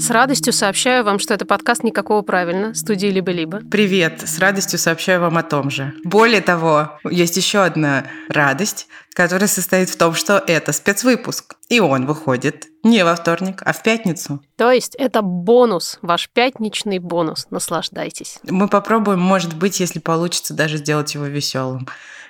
С радостью сообщаю вам, что это подкаст «Никакого правильно» студии «Либо-либо». Привет! С радостью сообщаю вам о том же. Более того, есть еще одна радость, которая состоит в том, что это спецвыпуск. И он выходит не во вторник, а в пятницу. То есть это бонус, ваш пятничный бонус. Наслаждайтесь. Мы попробуем, может быть, если получится, даже сделать его веселым.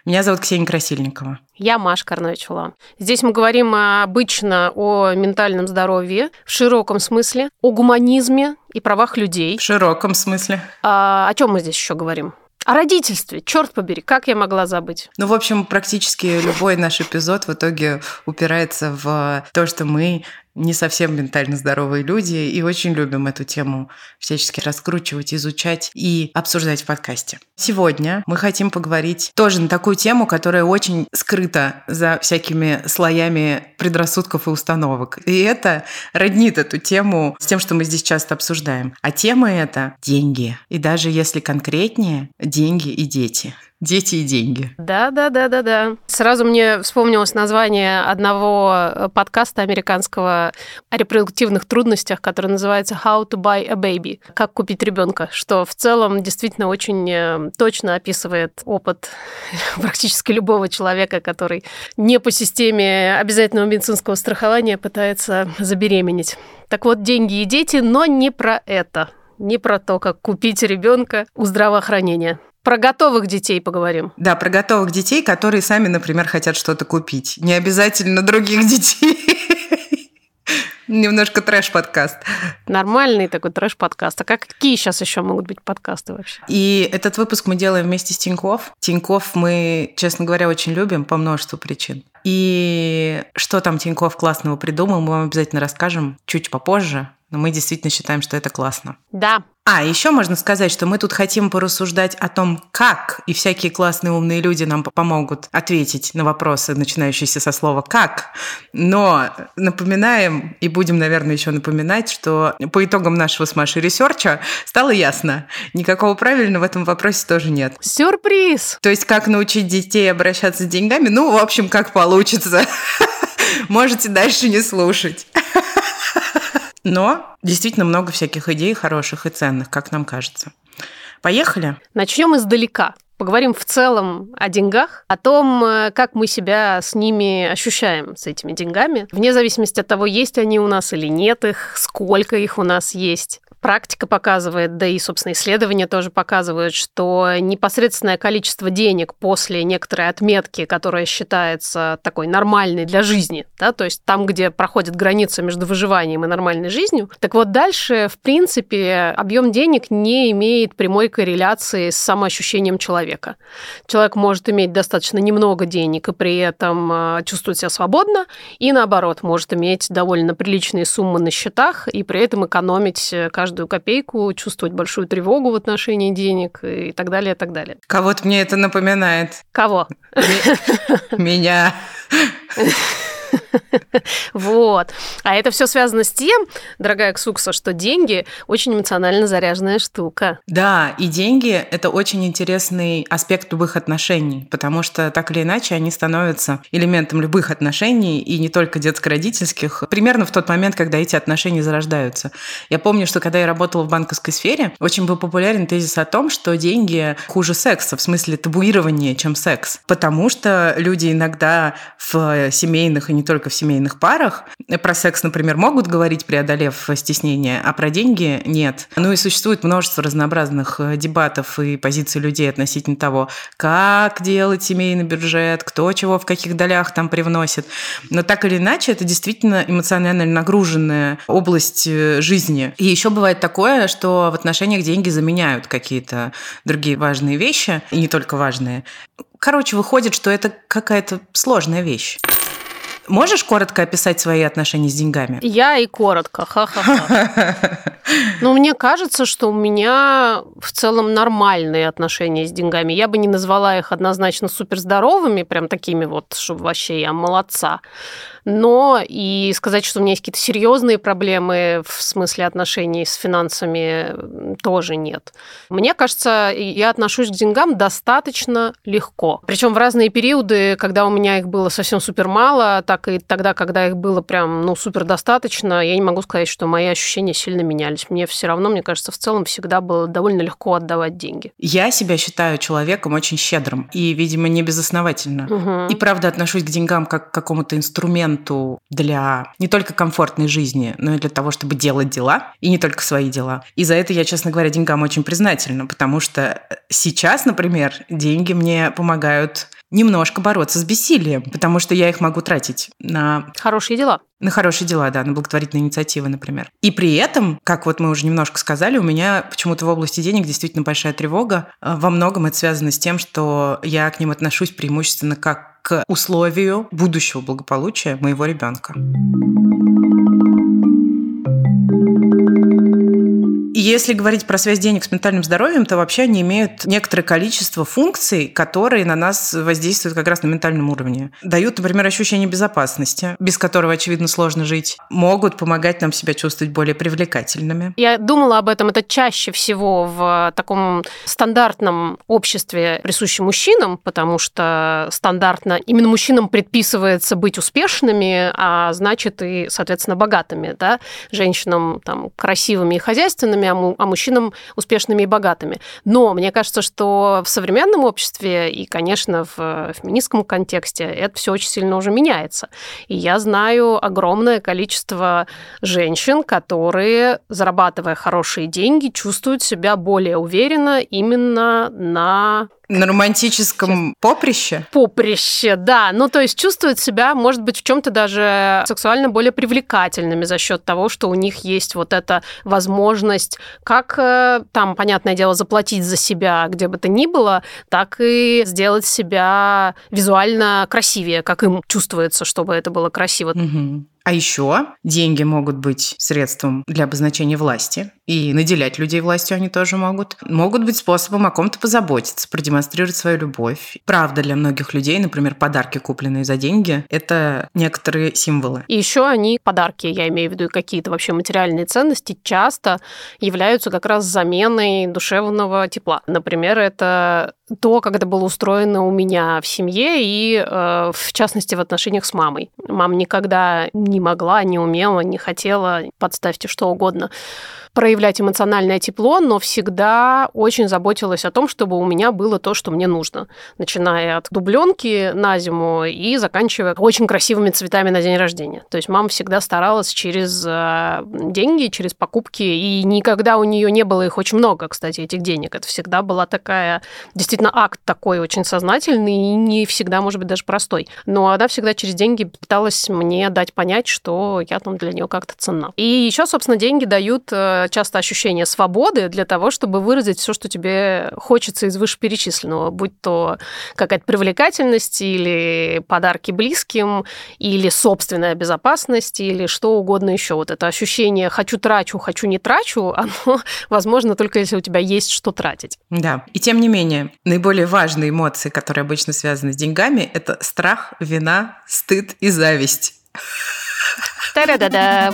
Меня зовут Ксения Красильникова. Я Маша Карновичула. Здесь мы говорим обычно о ментальном здоровье в широком смысле, о гуманизме и правах людей. В широком смысле. А, о чем мы здесь еще говорим? О родительстве, черт побери, как я могла забыть? Ну, в общем, практически любой наш эпизод в итоге упирается в то, что мы не совсем ментально здоровые люди и очень любим эту тему всячески раскручивать, изучать и обсуждать в подкасте. Сегодня мы хотим поговорить тоже на такую тему, которая очень скрыта за всякими слоями предрассудков и установок. И это роднит эту тему с тем, что мы здесь часто обсуждаем. А тема это деньги. И даже если конкретнее, деньги и дети. Дети и деньги. Да, да, да, да, да. Сразу мне вспомнилось название одного э, подкаста американского о репродуктивных трудностях, который называется How to buy a baby. Как купить ребенка, что в целом действительно очень э, точно описывает опыт практически любого человека, который не по системе обязательного медицинского страхования пытается забеременеть. Так вот, деньги и дети, но не про это не про то, как купить ребенка у здравоохранения. Про готовых детей поговорим. Да, про готовых детей, которые сами, например, хотят что-то купить. Не обязательно других детей. Немножко трэш-подкаст. Нормальный такой трэш-подкаст. А какие сейчас еще могут быть подкасты вообще? И этот выпуск мы делаем вместе с Тиньков. Тиньков мы, честно говоря, очень любим по множеству причин. И что там Тиньков классного придумал, мы вам обязательно расскажем чуть попозже. Но мы действительно считаем, что это классно. Да, а, еще можно сказать, что мы тут хотим порассуждать о том, как, и всякие классные умные люди нам помогут ответить на вопросы, начинающиеся со слова «как». Но напоминаем, и будем, наверное, еще напоминать, что по итогам нашего с Машей research а стало ясно, никакого правильного в этом вопросе тоже нет. Сюрприз! То есть, как научить детей обращаться с деньгами? Ну, в общем, как получится. Можете дальше не слушать. Но действительно много всяких идей хороших и ценных, как нам кажется. Поехали? Начнем издалека. Поговорим в целом о деньгах, о том, э, как мы себя с ними ощущаем, с этими деньгами, вне зависимости от того, есть они у нас или нет их, сколько их у нас есть. Практика показывает, да и, собственно, исследования тоже показывают, что непосредственное количество денег после некоторой отметки, которая считается такой нормальной для жизни, да, то есть там, где проходит граница между выживанием и нормальной жизнью, так вот дальше, в принципе, объем денег не имеет прямой корреляции с самоощущением человека. Человек может иметь достаточно немного денег и при этом а, чувствовать себя свободно, и наоборот, может иметь довольно приличные суммы на счетах и при этом экономить э, каждый каждую копейку, чувствовать большую тревогу в отношении денег и так далее, и так далее. Кого-то мне это напоминает. Кого? Меня. Вот. А это все связано с тем, дорогая Ксукса, что деньги очень эмоционально заряженная штука. Да, и деньги – это очень интересный аспект любых отношений, потому что так или иначе они становятся элементом любых отношений, и не только детско-родительских, примерно в тот момент, когда эти отношения зарождаются. Я помню, что когда я работала в банковской сфере, очень был популярен тезис о том, что деньги хуже секса, в смысле табуирования, чем секс, потому что люди иногда в семейных и не только в семейных парах. Про секс, например, могут говорить, преодолев стеснение, а про деньги нет. Ну и существует множество разнообразных э, дебатов и позиций людей относительно того, как делать семейный бюджет, кто чего в каких долях там привносит. Но так или иначе, это действительно эмоционально нагруженная область э, жизни. И еще бывает такое, что в отношениях деньги заменяют какие-то другие важные вещи, и не только важные. Короче, выходит, что это какая-то сложная вещь. Можешь коротко описать свои отношения с деньгами? Я и коротко, ха-ха-ха. Ну, мне кажется, что у меня в целом нормальные отношения с деньгами. Я бы не назвала их однозначно суперздоровыми, прям такими вот, чтобы вообще я молодца но и сказать, что у меня есть какие-то серьезные проблемы в смысле отношений с финансами тоже нет. Мне кажется, я отношусь к деньгам достаточно легко. Причем в разные периоды, когда у меня их было совсем супер мало, так так и тогда, когда их было прям, ну, супер достаточно, я не могу сказать, что мои ощущения сильно менялись. Мне все равно, мне кажется, в целом всегда было довольно легко отдавать деньги. Я себя считаю человеком очень щедрым и, видимо, не безосновательно. Угу. И правда отношусь к деньгам как к какому-то инструменту для не только комфортной жизни, но и для того, чтобы делать дела, и не только свои дела. И за это я, честно говоря, деньгам очень признательна, потому что сейчас, например, деньги мне помогают немножко бороться с бессилием, потому что я их могу тратить на... Хорошие дела. На хорошие дела, да, на благотворительные инициативы, например. И при этом, как вот мы уже немножко сказали, у меня почему-то в области денег действительно большая тревога. Э, во многом это связано с тем, что я к ним отношусь преимущественно как к условию будущего благополучия моего ребенка. Если говорить про связь денег с ментальным здоровьем, то вообще они имеют некоторое количество функций, которые на нас воздействуют как раз на ментальном уровне. Дают, например, ощущение безопасности, без которого, очевидно, сложно жить. Могут помогать нам себя чувствовать более привлекательными. Я думала об этом. Это чаще всего в таком стандартном обществе, присущем мужчинам, потому что стандартно именно мужчинам предписывается быть успешными, а значит и, соответственно, богатыми. Да? Женщинам там, красивыми и хозяйственными, а, а мужчинам успешными и богатыми. Но мне кажется, что в современном обществе и, конечно, в феминистском контексте это все очень сильно уже меняется. И я знаю огромное количество женщин, которые, зарабатывая хорошие деньги, чувствуют себя более уверенно именно на на романтическом поприще? Поприще, да. Ну, то есть чувствуют себя, может быть, в чем-то даже сексуально более привлекательными за счет того, что у них есть вот эта возможность как э, там, понятное дело, заплатить за себя где бы то ни было, так и сделать себя визуально красивее, как им чувствуется, чтобы это было красиво. Угу. А еще деньги могут быть средством для обозначения власти, и наделять людей властью они тоже могут. Могут быть способом о ком-то позаботиться, продемонстрировать свою любовь. Правда, для многих людей, например, подарки, купленные за деньги, это некоторые символы. И еще они, подарки, я имею в виду какие-то вообще материальные ценности, часто являются как раз заменой душевного тепла. Например, это то, как это было устроено у меня в семье и, э, в частности, в отношениях с мамой. Мама никогда не могла, не умела, не хотела, подставьте что угодно, проявлять эмоциональное тепло, но всегда очень заботилась о том, чтобы у меня было то, что мне нужно. Начиная от дубленки на зиму и заканчивая очень красивыми цветами на день рождения. То есть мама всегда старалась через э, деньги, через покупки, и никогда у нее не было их очень много, кстати, этих денег. Это всегда была такая, действительно, акт такой очень сознательный и не всегда, может быть, даже простой. Но она всегда через деньги пыталась мне дать понять, что я там для нее как-то ценна. И еще, собственно, деньги дают э, часто ощущение свободы для того, чтобы выразить все, что тебе хочется из вышеперечисленного, будь то какая-то привлекательность или подарки близким, или собственная безопасность, или что угодно еще. Вот это ощущение «хочу трачу, хочу не трачу», оно возможно только если у тебя есть что тратить. Да, и тем не менее, наиболее важные эмоции, которые обычно связаны с деньгами, это страх, вина, стыд и зависть. Та-да-да-да.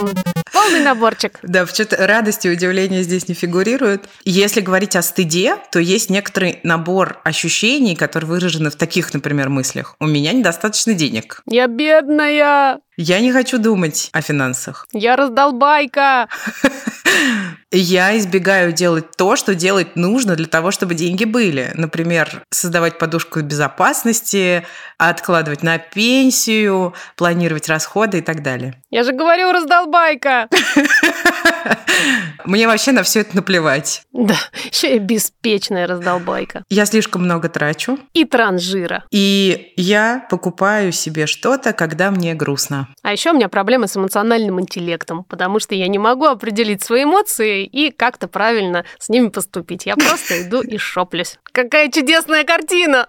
Полный наборчик. Да, почему-то радости и удивления здесь не фигурируют. Если говорить о стыде, то есть некоторый набор ощущений, которые выражены в таких, например, мыслях. У меня недостаточно денег. Я бедная. Я не хочу думать о финансах. Я раздолбайка. Я избегаю делать то, что делать нужно для того, чтобы деньги были. Например, создавать подушку безопасности, откладывать на пенсию, планировать расходы и так далее. Я же говорю, раздолбайка! Мне вообще на все это наплевать. Да, еще и беспечная раздолбайка. Я слишком много трачу. И транжира. И я покупаю себе что-то, когда мне грустно. А еще у меня проблемы с эмоциональным интеллектом, потому что я не могу определить свои эмоции и как-то правильно с ними поступить. Я просто иду и шоплюсь. Какая чудесная картина!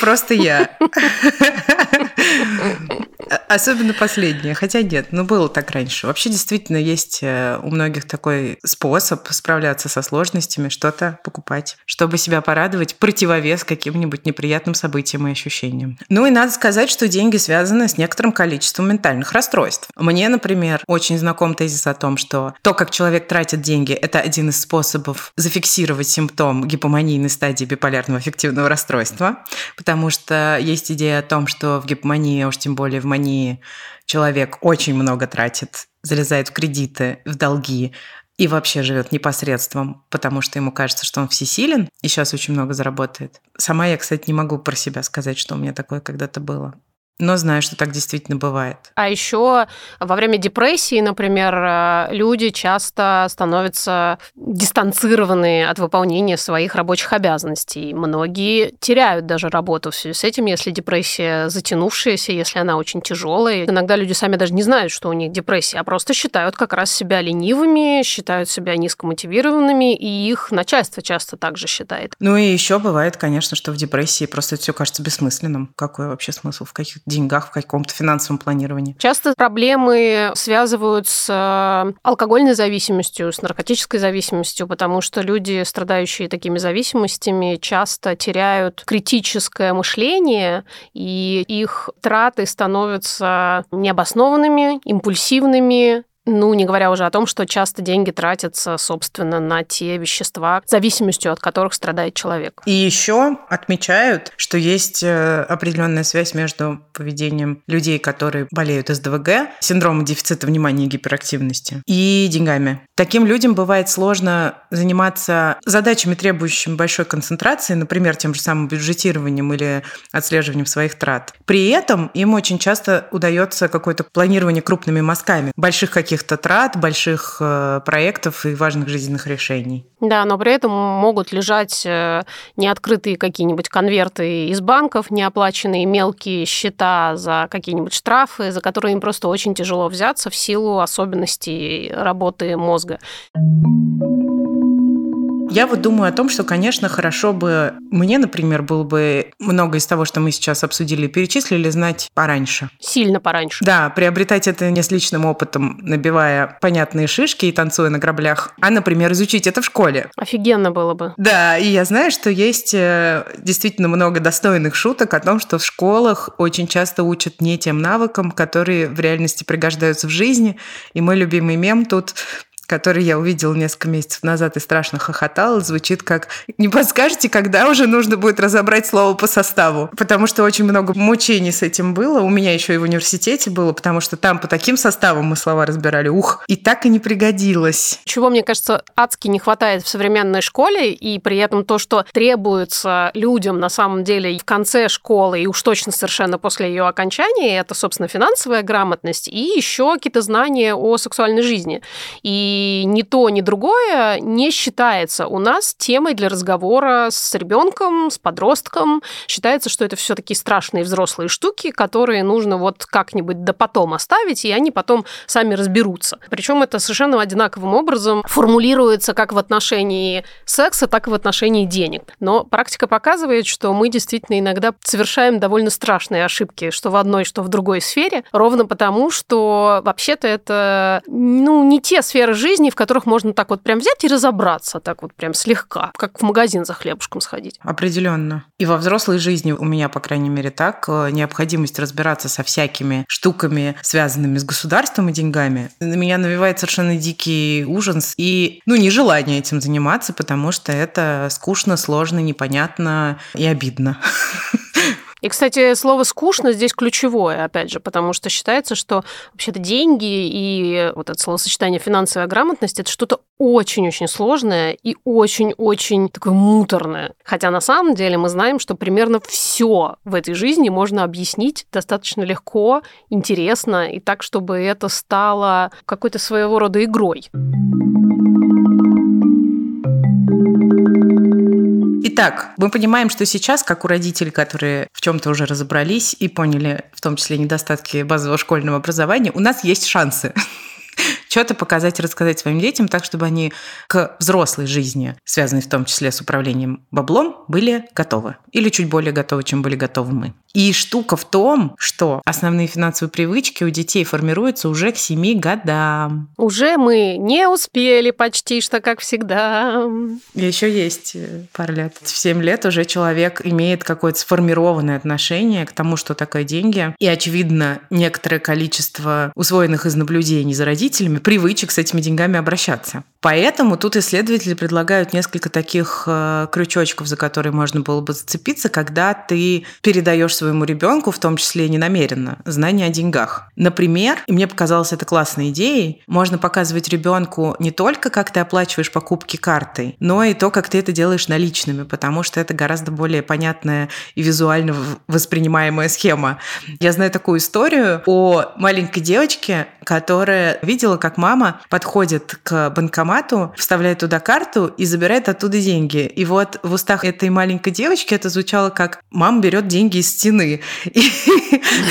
Просто я. Особенно последнее. Хотя нет, ну было так раньше. Вообще действительно есть э, у многих такой способ справляться со сложностями, что-то покупать, чтобы себя порадовать, противовес каким-нибудь неприятным событиям и ощущениям. Ну и надо сказать, что деньги связаны с некоторым количеством ментальных расстройств. Мне, например, очень знаком тезис о том, что то, как человек тратит деньги, это один из способов зафиксировать симптом гипоманийной стадии биполярного аффективного расстройства, потому что есть идея о том, что в гипомании, а уж тем более в мании, человек очень много тратит, залезает в кредиты, в долги, и вообще живет непосредством, потому что ему кажется, что он всесилен и сейчас очень много заработает. Сама я, кстати, не могу про себя сказать, что у меня такое когда-то было но знаю, что так действительно бывает. А еще во время депрессии, например, э, люди часто становятся дистанцированы от выполнения своих рабочих обязанностей. Многие теряют даже работу в связи с этим, если депрессия затянувшаяся, если она очень тяжелая. Иногда люди сами даже не знают, что у них депрессия, а просто считают как раз себя ленивыми, считают себя низкомотивированными, и их начальство часто также считает. Ну и еще бывает, конечно, что в депрессии просто все кажется бессмысленным. Какой вообще смысл в каких деньгах, в каком-то финансовом планировании. Часто проблемы связывают с э, алкогольной зависимостью, с наркотической зависимостью, потому что люди, страдающие такими зависимостями, часто теряют критическое мышление, и их траты становятся необоснованными, импульсивными, ну, не говоря уже о том, что часто деньги тратятся, собственно, на те вещества, зависимостью от которых страдает человек. И еще отмечают, что есть э, определенная связь между поведением людей, которые болеют СДВГ, синдромом дефицита внимания и гиперактивности, и деньгами. Таким людям бывает сложно заниматься задачами, требующими большой концентрации, например, тем же самым бюджетированием или отслеживанием своих трат. При этом им очень часто удается какое-то планирование крупными мазками больших каких каких-то трат, больших э, проектов и важных жизненных решений. Да, но при этом могут лежать э, неоткрытые какие-нибудь конверты из банков, неоплаченные мелкие счета за какие-нибудь штрафы, за которые им просто очень тяжело взяться в силу особенностей работы мозга. Я вот думаю о том, что, конечно, хорошо бы мне, например, было бы много из того, что мы сейчас обсудили перечислили, знать пораньше. Сильно пораньше. Да, приобретать это не с личным опытом, набивая понятные шишки и танцуя на граблях, а, например, изучить это в школе. Офигенно было бы. Да, и я знаю, что есть э, действительно много достойных шуток о том, что в школах очень часто учат не тем навыкам, которые в реальности пригождаются в жизни. И мой любимый мем тут который я увидела несколько месяцев назад и страшно хохотала, звучит как «Не подскажете, когда уже нужно будет разобрать слово по составу?» Потому что очень много мучений с этим было. У меня еще и в университете было, потому что там по таким составам мы слова разбирали. Ух, и так и не пригодилось. Чего, мне кажется, адски не хватает в современной школе, и при этом то, что требуется людям на самом деле в конце школы, и уж точно совершенно после ее окончания, это, собственно, финансовая грамотность и еще какие-то знания о сексуальной жизни. И и ни то, ни другое не считается у нас темой для разговора с ребенком, с подростком. Считается, что это все таки страшные взрослые штуки, которые нужно вот как-нибудь до потом оставить, и они потом сами разберутся. Причем это совершенно одинаковым образом формулируется как в отношении секса, так и в отношении денег. Но практика показывает, что мы действительно иногда совершаем довольно страшные ошибки, что в одной, что в другой сфере, ровно потому, что вообще-то это ну, не те сферы жизни, в которых можно так вот прям взять и разобраться, так вот прям слегка, как в магазин за хлебушком сходить. Определенно. И во взрослой жизни у меня, по крайней мере, так, э, необходимость разбираться со всякими штуками, связанными с государством и деньгами, на меня навевает совершенно дикий ужас и, ну, нежелание этим заниматься, потому что это скучно, сложно, непонятно и обидно. И, кстати, слово «скучно» здесь ключевое, опять же, потому что считается, что вообще-то деньги и вот это словосочетание «финансовая грамотность» — это что-то очень-очень сложное и очень-очень такое муторное. Хотя на самом деле мы знаем, что примерно все в этой жизни можно объяснить достаточно легко, интересно и так, чтобы это стало какой-то своего рода игрой. Итак, мы понимаем, что сейчас, как у родителей, которые в чем-то уже разобрались и поняли, в том числе недостатки базового школьного образования, у нас есть шансы что-то показать и рассказать своим детям так, чтобы они к взрослой жизни, связанной в том числе с управлением баблом, были готовы. Или чуть более готовы, чем были готовы мы. И штука в том, что основные финансовые привычки у детей формируются уже к 7 годам. Уже мы не успели почти что, как всегда. И еще есть э, пара лет. В 7 лет уже человек имеет какое-то сформированное отношение к тому, что такое деньги. И, очевидно, некоторое количество усвоенных из наблюдений за родителями привычек с этими деньгами обращаться. Поэтому тут исследователи предлагают несколько таких э, крючочков, за которые можно было бы зацепиться, когда ты передаешь своему ребенку, в том числе ненамеренно, знания о деньгах. Например, и мне показалось это классной идеей, можно показывать ребенку не только, как ты оплачиваешь покупки картой, но и то, как ты это делаешь наличными, потому что это гораздо более понятная и визуально воспринимаемая схема. Я знаю такую историю о маленькой девочке, которая видела, как мама подходит к банкомату, вставляет туда карту и забирает оттуда деньги. И вот в устах этой маленькой девочки это звучало как «мама берет деньги из стены». И,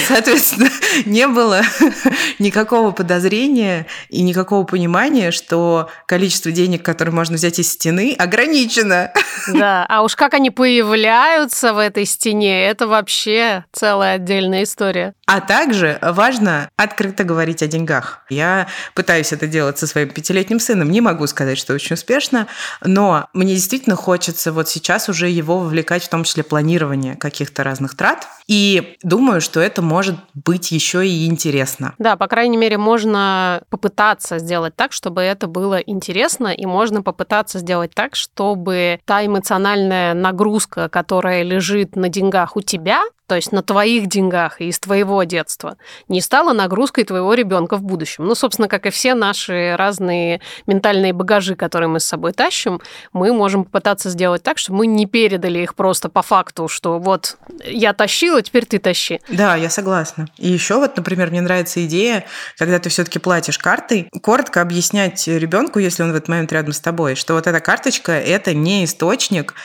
соответственно, не было никакого подозрения и никакого понимания, что количество денег, которые можно взять из стены, ограничено. Да, а уж как они появляются в этой стене, это вообще целая отдельная история. А также важно открыто говорить о деньгах. Я пытаюсь это делать со своим пятилетним сыном. Не могу сказать, что очень успешно, но мне действительно хочется вот сейчас уже его вовлекать в том числе планирование каких-то разных трат. И думаю, что это может быть еще и интересно. Да, по крайней мере, можно попытаться сделать так, чтобы это было интересно, и можно попытаться сделать так, чтобы та эмоциональная нагрузка, которая лежит на деньгах у тебя, то есть на твоих деньгах и из твоего детства, не стала нагрузкой твоего ребенка в будущем. Ну, собственно, как и все наши разные ментальные багажи, которые мы с собой тащим, мы можем попытаться сделать так, чтобы мы не передали их просто по факту, что вот я тащила, теперь ты тащи. Да, я согласна. И еще вот, например, мне нравится идея, когда ты все-таки платишь картой, коротко объяснять ребенку, если он в этот момент рядом с тобой, что вот эта карточка это не источник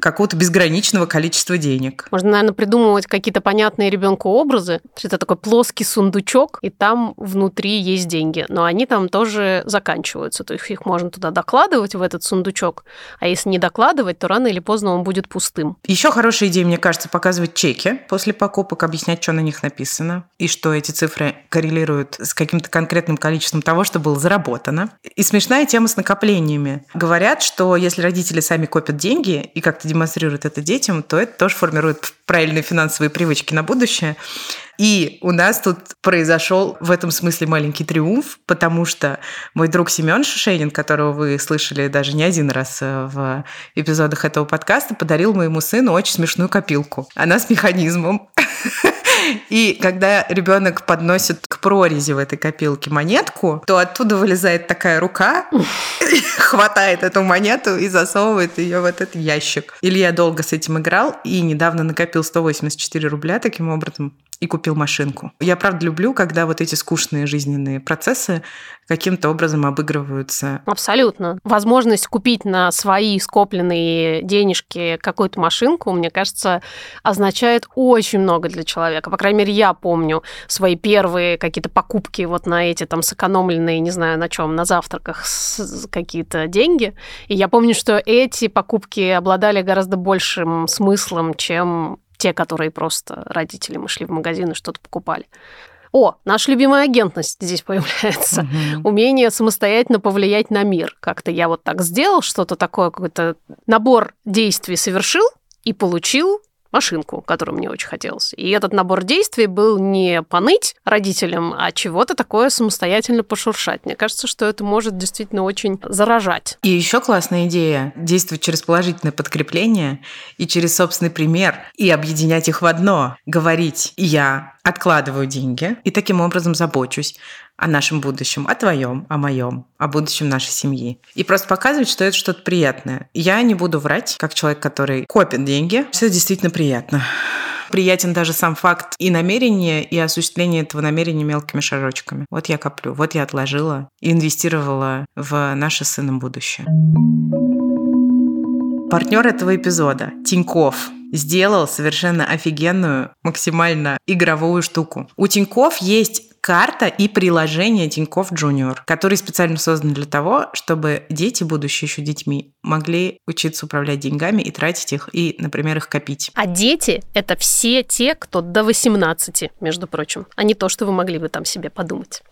какого-то безграничного количества денег. Можно, наверное, придумывать какие-то понятные ребенку образы. Это такой плоский сундучок, и там внутри есть деньги. Но они там тоже заканчиваются. То есть их можно туда докладывать, в этот сундучок. А если не докладывать, то рано или поздно он будет пустым. Еще хорошая идея, мне кажется, показывать чеки после покупок, объяснять, что на них написано, и что эти цифры коррелируют с каким-то конкретным количеством того, что было заработано. И смешная тема с накоплениями. Говорят, что если родители сами копят деньги и как-то демонстрируют это детям, то это тоже формирует правильные финансовые привычки на будущее. И у нас тут произошел в этом смысле маленький триумф, потому что мой друг Семен Шишенин, которого вы слышали даже не один раз э, в эпизодах этого подкаста, подарил моему сыну очень смешную копилку. Она с механизмом. И когда ребенок подносит к прорези в этой копилке монетку, то оттуда вылезает такая рука, хватает эту монету и засовывает ее в этот ящик. Илья долго с этим играл и недавно накопил 184 рубля таким образом и купил машинку. Я правда люблю, когда вот эти скучные жизненные процессы каким-то образом обыгрываются. Абсолютно. Возможность купить на свои скопленные денежки какую-то машинку, мне кажется, означает очень много для человека. По крайней мере, я помню свои первые какие-то покупки вот на эти там сэкономленные, не знаю, на чем, на завтраках какие-то деньги. И я помню, что эти покупки обладали гораздо большим смыслом, чем те, которые просто родители мы шли в магазин и что-то покупали. О, наша любимая агентность здесь появляется. Угу. Умение самостоятельно повлиять на мир. Как-то я вот так сделал, что-то такое, какой-то набор действий совершил и получил машинку, которую мне очень хотелось. И этот набор действий был не поныть родителям, а чего-то такое самостоятельно пошуршать. Мне кажется, что это может действительно очень заражать. И еще классная идея – действовать через положительное подкрепление и через собственный пример, и объединять их в одно. Говорить «я откладываю деньги и таким образом забочусь о нашем будущем, о твоем, о моем, о будущем нашей семьи. И просто показывать, что это что-то приятное. Я не буду врать, как человек, который копит деньги. Все действительно приятно. Приятен даже сам факт и намерения, и осуществление этого намерения мелкими шажочками. Вот я коплю, вот я отложила и инвестировала в наше сыном будущее. Партнер этого эпизода – Тиньков сделал совершенно офигенную, максимально игровую штуку. У Тиньков есть карта и приложение Тиньков Джуниор, которые специально созданы для того, чтобы дети, будущие еще детьми, могли учиться управлять деньгами и тратить их, и, например, их копить. А дети — это все те, кто до 18, между прочим, а не то, что вы могли бы там себе подумать.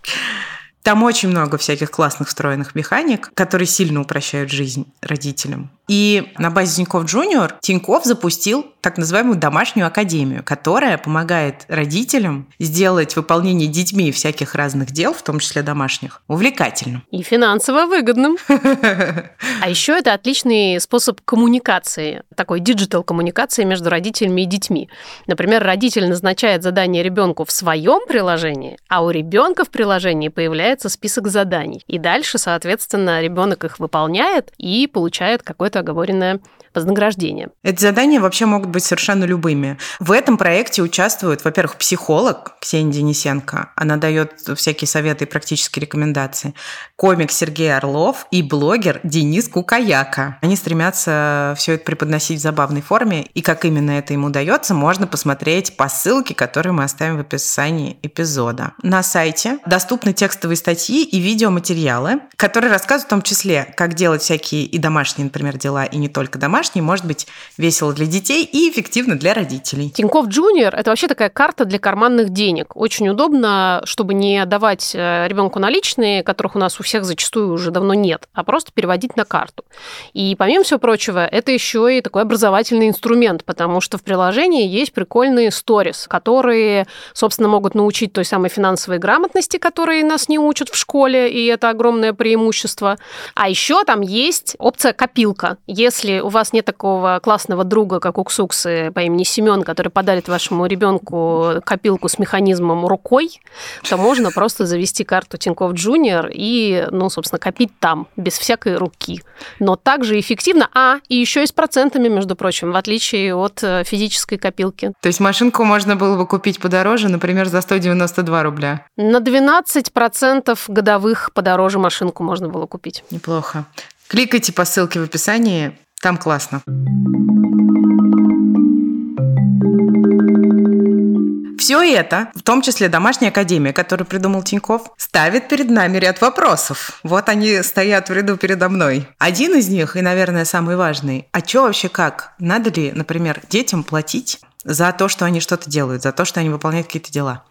Там очень много всяких классных встроенных механик, которые сильно упрощают жизнь родителям. И на базе Тинькофф Junior Тинькофф запустил так называемую домашнюю академию, которая помогает родителям сделать выполнение детьми всяких разных дел, в том числе домашних, увлекательным. И финансово выгодным. А еще это отличный способ коммуникации, такой digital коммуникации между родителями и детьми. Например, родитель назначает задание ребенку в своем приложении, а у ребенка в приложении появляется список заданий. И дальше, соответственно, ребенок их выполняет и получает какое-то оговоренное вознаграждение. Эти задания вообще могут быть совершенно любыми. В этом проекте участвует, во-первых, психолог Ксения Денисенко. Она дает всякие советы и практические рекомендации. Комик Сергей Орлов и блогер Денис Кукаяка. Они стремятся все это преподносить в забавной форме. И как именно это им удается, можно посмотреть по ссылке, которую мы оставим в описании эпизода. На сайте доступны текстовые статьи и видеоматериалы, которые рассказывают в том числе, как делать всякие и домашние, например, дела, и не только домашние, домашний, может быть весело для детей и эффективно для родителей. Тинькофф Джуниор – это вообще такая карта для карманных денег. Очень удобно, чтобы не отдавать э, ребенку наличные, которых у нас у всех зачастую уже давно нет, а просто переводить на карту. И помимо всего прочего, это еще и такой образовательный инструмент, потому что в приложении есть прикольные сторис, которые, собственно, могут научить той самой финансовой грамотности, которые нас не учат в школе, и это огромное преимущество. А еще там есть опция копилка. Если у вас нет такого классного друга, как Уксуксы по имени Семен, который подарит вашему ребенку копилку с механизмом рукой, то можно просто завести карту Тинькофф Джуниор и, ну, собственно, копить там, без всякой руки. Но также эффективно, а, и еще и с процентами, между прочим, в отличие от э, физической копилки. То есть машинку можно было бы купить подороже, например, за 192 рубля? На 12% годовых подороже машинку можно было купить. Неплохо. Кликайте по ссылке в описании, там классно. Все это, в том числе домашняя академия, которую придумал Тиньков, ставит перед нами ряд вопросов. Вот они стоят в ряду передо мной. Один из них, и, наверное, самый важный, а что вообще как? Надо ли, например, детям платить за то, что они что-то делают, за то, что они выполняют какие-то дела?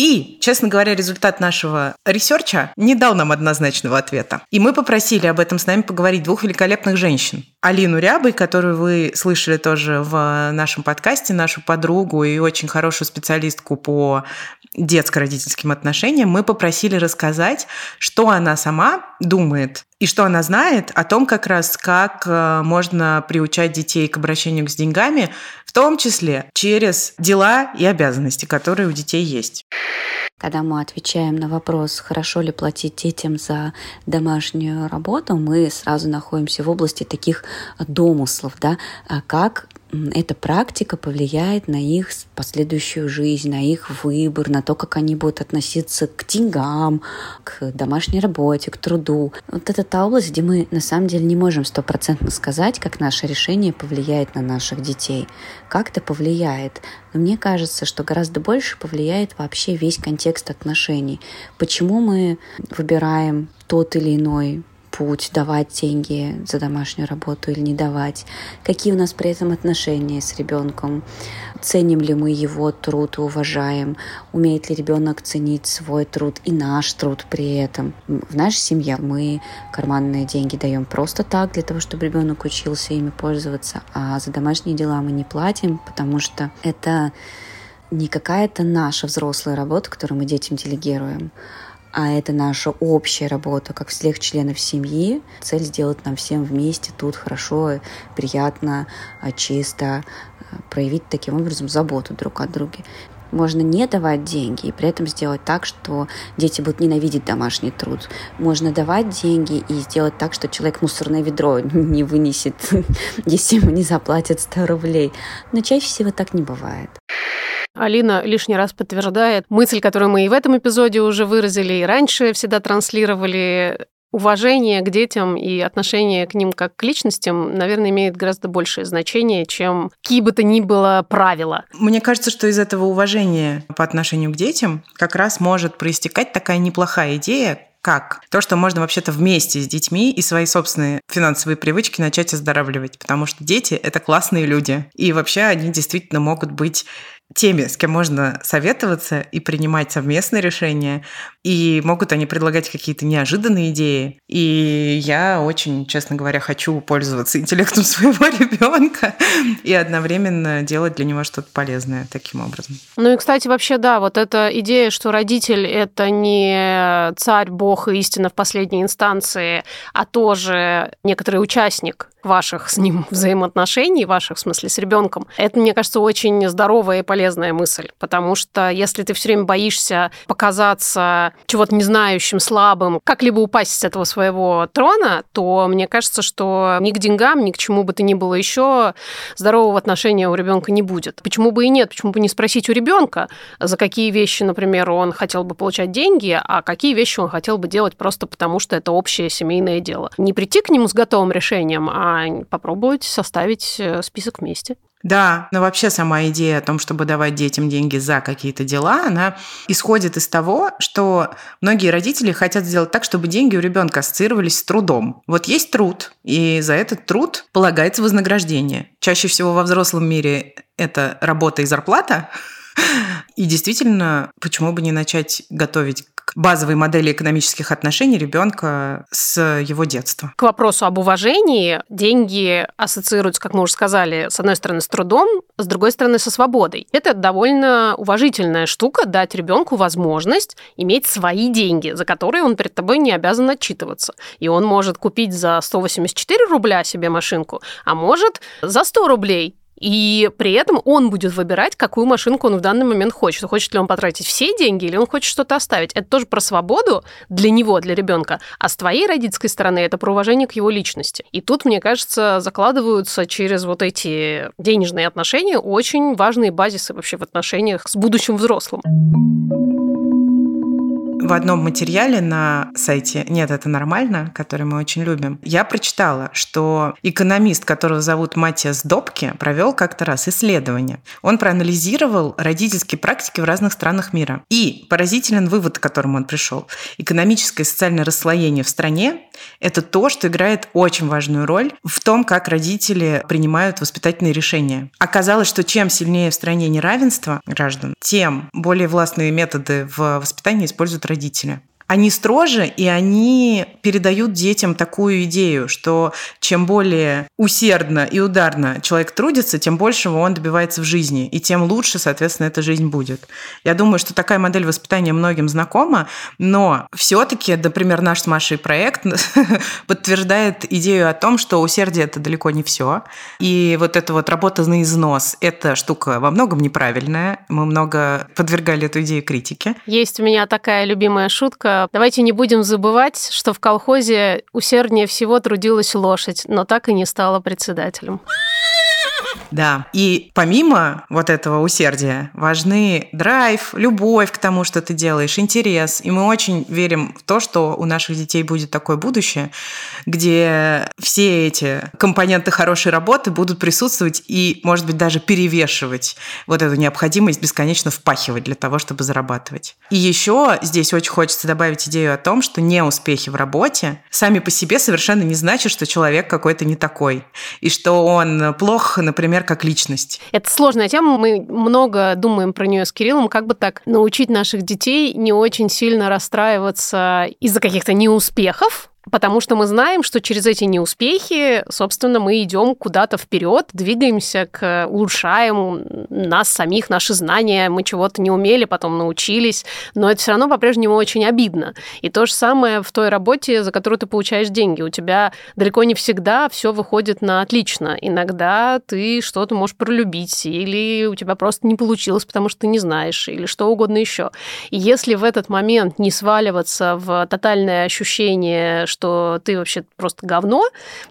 И, честно говоря, результат нашего research а не дал нам однозначного ответа. И мы попросили об этом с нами поговорить двух великолепных женщин. Алину Рябой, которую вы слышали тоже в нашем подкасте, нашу подругу и очень хорошую специалистку по детско-родительским отношениям, мы попросили рассказать, что она сама думает и что она знает о том, как раз как э, можно приучать детей к обращению с деньгами, в том числе через дела и обязанности, которые у детей есть. Когда мы отвечаем на вопрос, хорошо ли платить детям за домашнюю работу, мы сразу находимся в области таких домыслов, да, а как эта практика повлияет на их последующую жизнь, на их выбор, на то, как они будут относиться к деньгам, к домашней работе, к труду. Вот это та область, где мы на самом деле не можем стопроцентно сказать, как наше решение повлияет на наших детей. Как это повлияет? Но мне кажется, что гораздо больше повлияет вообще весь контекст отношений. Почему мы выбираем тот или иной путь, давать деньги за домашнюю работу или не давать, какие у нас при этом отношения с ребенком, ценим ли мы его труд и уважаем, умеет ли ребенок ценить свой труд и наш труд при этом. В нашей семье мы карманные деньги даем просто так, для того, чтобы ребенок учился ими пользоваться, а за домашние дела мы не платим, потому что это не какая-то наша взрослая работа, которую мы детям делегируем, а это наша общая работа, как всех членов семьи. Цель сделать нам всем вместе тут хорошо, приятно, а, чисто, а, проявить таким образом заботу друг о друге. Можно не давать деньги и при этом сделать так, что дети будут ненавидеть домашний труд. Можно давать деньги и сделать так, что человек мусорное ведро не вынесет, если ему не заплатят 100 рублей. Но чаще всего так не бывает. Алина лишний раз подтверждает мысль, которую мы и в этом эпизоде уже выразили, и раньше всегда транслировали. Уважение к детям и отношение к ним как к личностям, наверное, имеет гораздо большее значение, чем какие бы то ни было правила. Мне кажется, что из этого уважения по отношению к детям как раз может проистекать такая неплохая идея, как? То, что можно вообще-то вместе с детьми и свои собственные финансовые привычки начать оздоравливать, потому что дети — это классные люди. И вообще они действительно могут быть теми, с кем можно советоваться и принимать совместные решения. И могут они предлагать какие-то неожиданные идеи. И я очень, честно говоря, хочу пользоваться интеллектом своего ребенка и одновременно делать для него что-то полезное таким образом. Ну и, кстати, вообще, да, вот эта идея, что родитель – это не царь, бог и истина в последней инстанции, а тоже некоторый участник ваших с ним взаимоотношений, ваших, в смысле, с ребенком, это, мне кажется, очень здоровая и полезная мысль. Потому что если ты все время боишься показаться чего-то незнающим, слабым, как-либо упасть с этого своего трона, то мне кажется, что ни к деньгам, ни к чему бы то ни было еще здорового отношения у ребенка не будет. Почему бы и нет? Почему бы не спросить у ребенка, за какие вещи, например, он хотел бы получать деньги, а какие вещи он хотел бы делать просто потому, что это общее семейное дело. Не прийти к нему с готовым решением, а попробовать составить э, список вместе. Да, но вообще сама идея о том, чтобы давать детям деньги за какие-то дела, она исходит из того, что многие родители хотят сделать так, чтобы деньги у ребенка ассоциировались с трудом. Вот есть труд, и за этот труд полагается вознаграждение. Чаще всего во взрослом мире это работа и зарплата, и действительно, почему бы не начать готовить базовой модели экономических отношений ребенка с его детства. К вопросу об уважении, деньги ассоциируются, как мы уже сказали, с одной стороны с трудом, с другой стороны со свободой. Это довольно уважительная штука дать ребенку возможность иметь свои деньги, за которые он перед тобой не обязан отчитываться. И он может купить за 184 рубля себе машинку, а может за 100 рублей и при этом он будет выбирать, какую машинку он в данный момент хочет. Хочет ли он потратить все деньги или он хочет что-то оставить. Это тоже про свободу для него, для ребенка. А с твоей родительской стороны это про уважение к его личности. И тут, мне кажется, закладываются через вот эти денежные отношения очень важные базисы вообще в отношениях с будущим взрослым в одном материале на сайте «Нет, это нормально», который мы очень любим, я прочитала, что экономист, которого зовут Матиас Добке, провел как-то раз исследование. Он проанализировал родительские практики в разных странах мира. И поразителен вывод, к которому он пришел. Экономическое и социальное расслоение в стране – это то, что играет очень важную роль в том, как родители принимают воспитательные решения. Оказалось, что чем сильнее в стране неравенство граждан, тем более властные методы в воспитании используют родители они строже, и они передают детям такую идею, что чем более усердно и ударно человек трудится, тем большего он добивается в жизни, и тем лучше, соответственно, эта жизнь будет. Я думаю, что такая модель воспитания многим знакома, но все-таки, например, наш с Машей проект подтверждает идею о том, что усердие это далеко не все, и вот эта вот работа на износ – это штука во многом неправильная. Мы много подвергали эту идею критике. Есть у меня такая любимая шутка Давайте не будем забывать, что в колхозе усерднее всего трудилась лошадь, но так и не стала председателем. Да. И помимо вот этого усердия важны драйв, любовь к тому, что ты делаешь, интерес. И мы очень верим в то, что у наших детей будет такое будущее, где все эти компоненты хорошей работы будут присутствовать и, может быть, даже перевешивать вот эту необходимость бесконечно впахивать для того, чтобы зарабатывать. И еще здесь очень хочется добавить идею о том, что неуспехи в работе сами по себе совершенно не значат, что человек какой-то не такой. И что он плох, например, например, как личность? Это сложная тема, мы много думаем про нее с Кириллом, как бы так научить наших детей не очень сильно расстраиваться из-за каких-то неуспехов, Потому что мы знаем, что через эти неуспехи, собственно, мы идем куда-то вперед, двигаемся к улучшаем нас самих, наши знания. Мы чего-то не умели, потом научились, но это все равно по-прежнему очень обидно. И то же самое в той работе, за которую ты получаешь деньги. У тебя далеко не всегда все выходит на отлично. Иногда ты что-то можешь пролюбить, или у тебя просто не получилось, потому что ты не знаешь, или что угодно еще. И если в этот момент не сваливаться в тотальное ощущение, что ты вообще просто говно,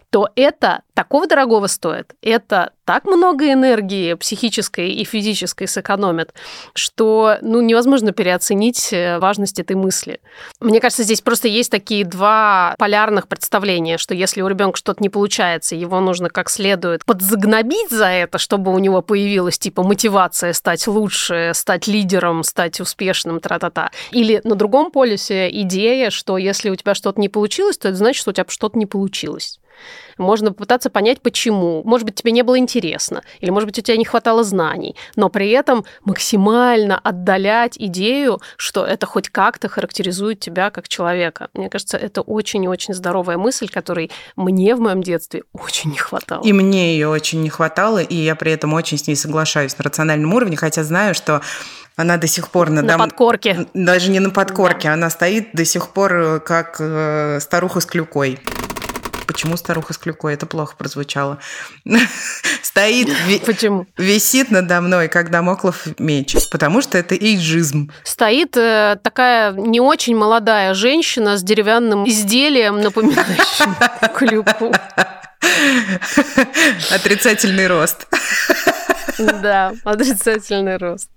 то это такого дорогого стоит, это так много энергии психической и физической сэкономит, что ну, невозможно переоценить э, важность этой мысли. Мне кажется, здесь просто есть такие два полярных представления, что если у ребенка что-то не получается, его нужно как следует подзагнобить за это, чтобы у него появилась типа мотивация стать лучше, стать лидером, стать успешным, тра-та-та. Или на другом полюсе идея, что если у тебя что-то не получилось, то это значит, что у тебя что-то не получилось. Можно попытаться понять, почему. Может быть, тебе не было интересно, или, может быть, у тебя не хватало знаний, но при этом максимально отдалять идею, что это хоть как-то характеризует тебя как человека. Мне кажется, это очень и очень здоровая мысль, которой мне в моем детстве очень не хватало. И мне ее очень не хватало, и я при этом очень с ней соглашаюсь на рациональном уровне, хотя знаю, что она до сих пор на, на дом... подкорке. Даже не на подкорке, да. она стоит до сих пор э, как э, старуха с клюкой. Почему старуха с клюкой? Это плохо прозвучало. Стоит, Почему? висит надо мной, как дамоклов меч. Потому что это эйджизм. Стоит э, такая не очень молодая женщина с деревянным изделием, напоминающим клюку. Отрицательный рост. Да, отрицательный рост.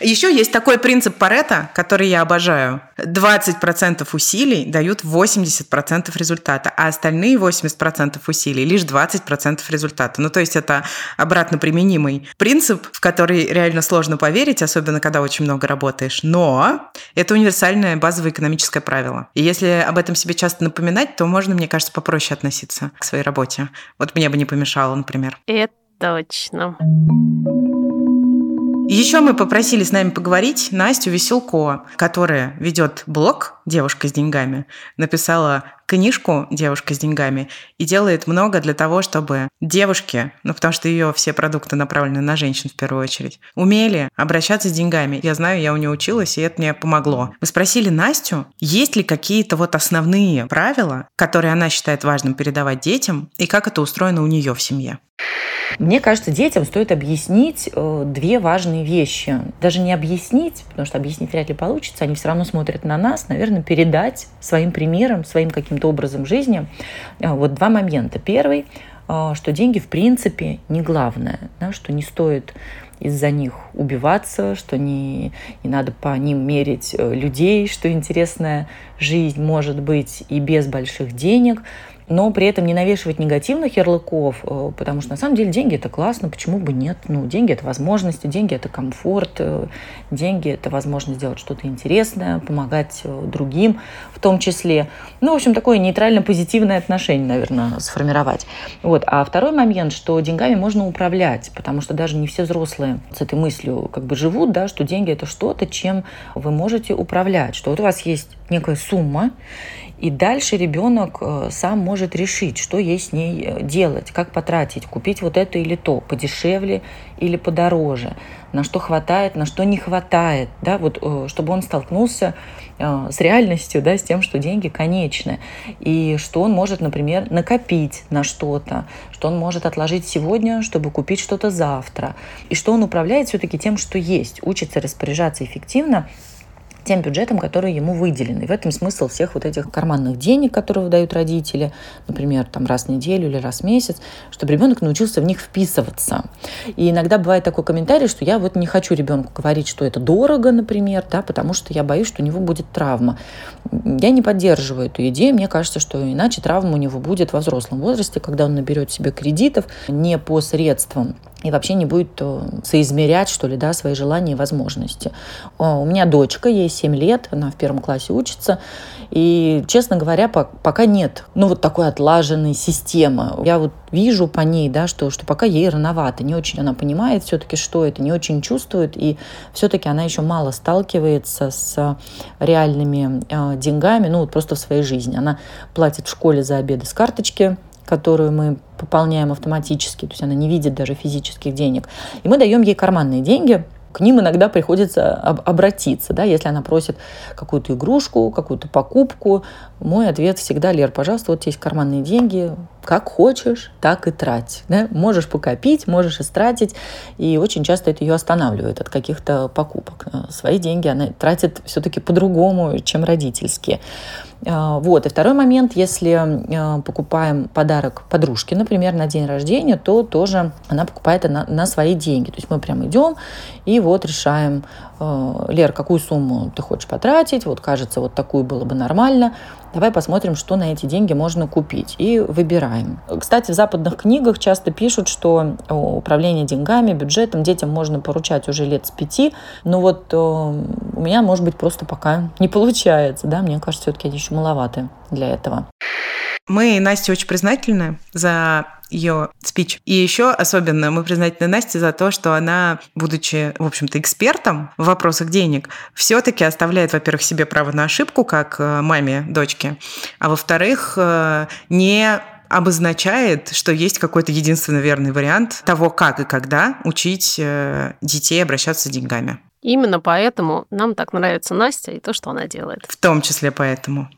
Еще есть такой принцип Парета, который я обожаю. 20% усилий дают 80% результата, а остальные 80% усилий лишь 20% результата. Ну, то есть это обратно применимый принцип, в который реально сложно поверить, особенно когда очень много работаешь. Но это универсальное базовое экономическое правило. И если об этом себе часто напоминать, то можно, мне кажется, попроще относиться к своей работе. Вот мне бы не помешало, например. Это точно. Еще мы попросили с нами поговорить Настю Веселко, которая ведет блог «Девушка с деньгами», написала книжку «Девушка с деньгами» и делает много для того, чтобы девушки, ну потому что ее все продукты направлены на женщин в первую очередь, умели обращаться с деньгами. Я знаю, я у нее училась, и это мне помогло. Мы спросили Настю, есть ли какие-то вот основные правила, которые она считает важным передавать детям, и как это устроено у нее в семье. Мне кажется, детям стоит объяснить э, две важные вещи. Даже не объяснить, потому что объяснить вряд ли получится, они все равно смотрят на нас, наверное, передать своим примером, своим каким-то образом жизни. Э, вот два момента. Первый, э, что деньги в принципе не главное, да, что не стоит из-за них убиваться, что не, не надо по ним мерить людей, что интересная жизнь может быть и без больших денег – но при этом не навешивать негативных ярлыков, э, потому что на самом деле деньги это классно, почему бы нет? Ну, деньги это возможности, деньги это комфорт, э, деньги это возможность сделать что-то интересное, помогать э, другим в том числе. Ну, в общем, такое нейтрально-позитивное отношение, наверное, сформировать. Вот. А второй момент, что деньгами можно управлять, потому что даже не все взрослые с этой мыслью как бы живут, да, что деньги это что-то, чем вы можете управлять, что вот у вас есть некая сумма, и дальше ребенок э, сам может решить, что ей с ней э, делать, как потратить, купить вот это или то, подешевле или подороже, на что хватает, на что не хватает, да, вот э, чтобы он столкнулся с реальностью, да, с тем, что деньги конечны, и что он может, например, накопить на что-то, что он может отложить сегодня, чтобы купить что-то завтра, и что он управляет все-таки тем, что есть, учится распоряжаться эффективно тем бюджетом, который ему выделен. И в этом смысл всех вот этих карманных денег, которые выдают родители, например, там раз в неделю или раз в месяц, чтобы ребенок научился в них вписываться. И иногда бывает такой комментарий, что я вот не хочу ребенку говорить, что это дорого, например, да, потому что я боюсь, что у него будет травма. Я не поддерживаю эту идею. Мне кажется, что иначе травма у него будет во взрослом возрасте, когда он наберет себе кредитов не по средствам и вообще не будет э, соизмерять, что ли, да, свои желания и возможности. У меня дочка, ей 7 лет, она в первом классе учится, и, честно говоря, пока нет, ну, вот такой отлаженной системы. Я вот вижу по ней, да, что, что пока ей рановато, не очень она понимает все-таки, что это, не очень чувствует, и все-таки она еще мало сталкивается с реальными э, деньгами, ну, вот просто в своей жизни. Она платит в школе за обеды с карточки, которую мы пополняем автоматически, то есть она не видит даже физических денег. И мы даем ей карманные деньги, к ним иногда приходится обратиться, да, если она просит какую-то игрушку, какую-то покупку. Мой ответ всегда, Лер, пожалуйста, вот есть карманные деньги, как хочешь, так и трать. Да? Можешь покопить, можешь истратить, и очень часто это ее останавливает от каких-то покупок. Свои деньги она тратит все-таки по-другому, чем родительские. А, вот. И второй момент, если а, покупаем подарок подружке, например, на день рождения, то тоже она покупает на, на свои деньги. То есть мы прям идем и вот решаем, Лер, какую сумму ты хочешь потратить, вот кажется, вот такую было бы нормально, давай посмотрим, что на эти деньги можно купить, и выбираем. Кстати, в западных книгах часто пишут, что управление деньгами, бюджетом детям можно поручать уже лет с пяти, но вот у меня, может быть, просто пока не получается, да, мне кажется, все-таки они еще маловаты для этого. Мы Насте очень признательны за ее спич. И еще особенно мы признательны Насте за то, что она, будучи, в общем-то, экспертом в вопросах денег, все-таки оставляет, во-первых, себе право на ошибку, как э, маме дочки, а во-вторых, э, не обозначает, что есть какой-то единственно верный вариант того, как и когда учить э, детей обращаться с деньгами. Именно поэтому нам так нравится Настя и то, что она делает. В том числе поэтому.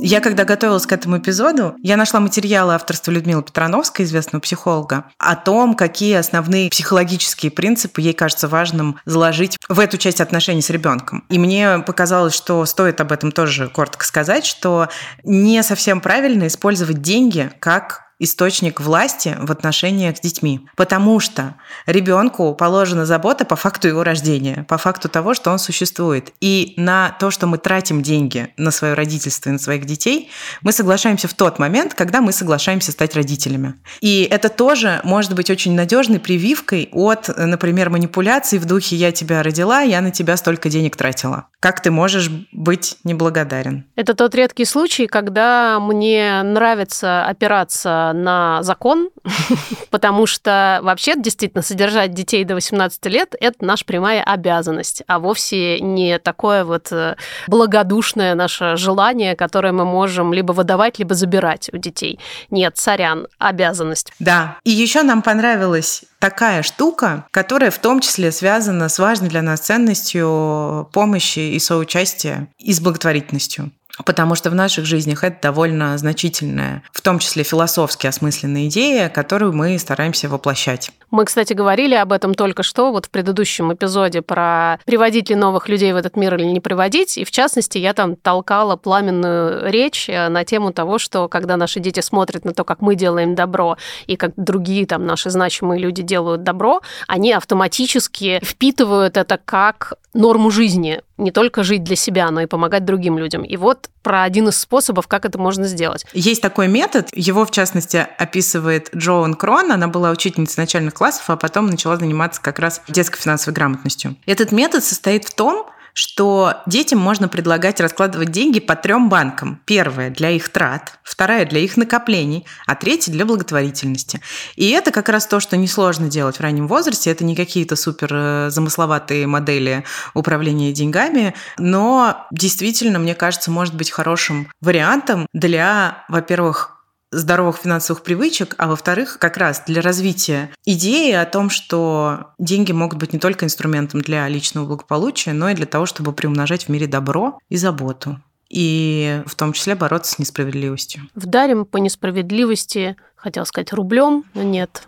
Я когда готовилась к этому эпизоду, я нашла материалы авторства Людмилы Петрановской, известного психолога, о том, какие основные психологические принципы ей кажется важным заложить в эту часть отношений с ребенком. И мне показалось, что стоит об этом тоже коротко сказать, что не совсем правильно использовать деньги как источник власти в отношениях с детьми. Потому что ребенку положена забота по факту его рождения, по факту того, что он существует. И на то, что мы тратим деньги на свое родительство и на своих детей, мы соглашаемся в тот момент, когда мы соглашаемся стать родителями. И это тоже может быть очень надежной прививкой от, например, манипуляций в духе «я тебя родила, я на тебя столько денег тратила». Как ты можешь быть неблагодарен? Это тот редкий случай, когда мне нравится опираться на закон, потому что вообще действительно содержать детей до 18 лет – это наша прямая обязанность, а вовсе не такое вот э, благодушное наше желание, которое мы можем либо выдавать, либо забирать у детей. Нет, сорян, обязанность. Да, и еще нам понравилась такая штука, которая в том числе связана с важной для нас ценностью помощи и соучастия и с благотворительностью потому что в наших жизнях это довольно значительная, в том числе философски осмысленная идея, которую мы стараемся воплощать. Мы, кстати, говорили об этом только что, вот в предыдущем эпизоде про приводить ли новых людей в этот мир или не приводить, и в частности я там толкала пламенную речь э, на тему того, что когда наши дети смотрят на то, как мы делаем добро, и как другие там наши значимые люди делают добро, они автоматически впитывают это как норму жизни, не только жить для себя, но и помогать другим людям. И вот про один из способов, как это можно сделать. Есть такой метод, его, в частности, описывает Джоан Крон, она была учительницей начальных классов, а потом начала заниматься как раз детской финансовой грамотностью. Этот метод состоит в том, что детям можно предлагать раскладывать деньги по трем банкам. Первая для их трат, вторая для их накоплений, а третья для благотворительности. И это как раз то, что несложно делать в раннем возрасте. Это не какие-то супер э, замысловатые модели управления деньгами, но действительно, мне кажется, может быть хорошим вариантом для, во-первых, здоровых финансовых привычек, а во-вторых, как раз для развития идеи о том, что деньги могут быть не только инструментом для личного благополучия, но и для того, чтобы приумножать в мире добро и заботу. И в том числе бороться с несправедливостью. Вдарим по несправедливости, хотел сказать, рублем, но нет,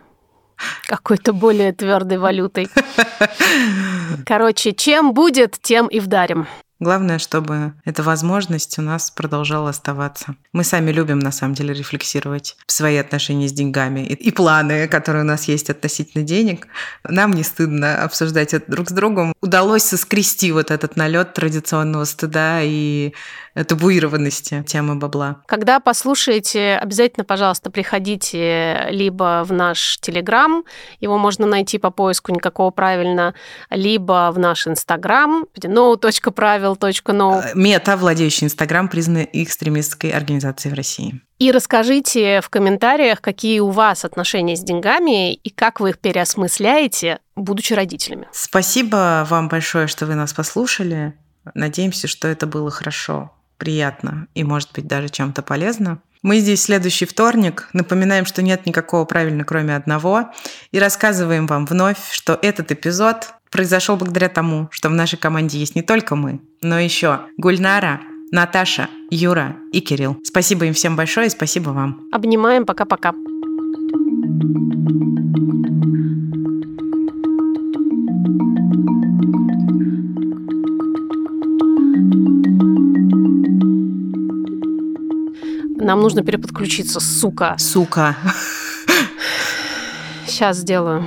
какой-то более твердой валютой. Короче, чем будет, тем и вдарим. Главное, чтобы эта возможность у нас продолжала оставаться. Мы сами любим, на самом деле, рефлексировать свои отношения с деньгами и, и планы, которые у нас есть относительно денег. Нам не стыдно обсуждать это друг с другом. Удалось соскрести вот этот налет традиционного стыда и табуированности темы бабла. Когда послушаете, обязательно, пожалуйста, приходите либо в наш Телеграм, его можно найти по поиску никакого правильно, либо в наш Инстаграм, no.правил.no. Э, мета, владеющий Инстаграм, признана экстремистской организацией в России. И расскажите в комментариях, какие у вас отношения с деньгами и как вы их переосмысляете, будучи родителями. Спасибо вам большое, что вы нас послушали. Надеемся, что это было хорошо приятно и, может быть, даже чем-то полезно. Мы здесь следующий вторник. Напоминаем, что нет никакого правильно, кроме одного. И рассказываем вам вновь, что этот эпизод произошел благодаря тому, что в нашей команде есть не только мы, но еще Гульнара, Наташа, Юра и Кирилл. Спасибо им всем большое и спасибо вам. Обнимаем. Пока-пока. Нам нужно переподключиться, сука. Сука. Сейчас сделаю.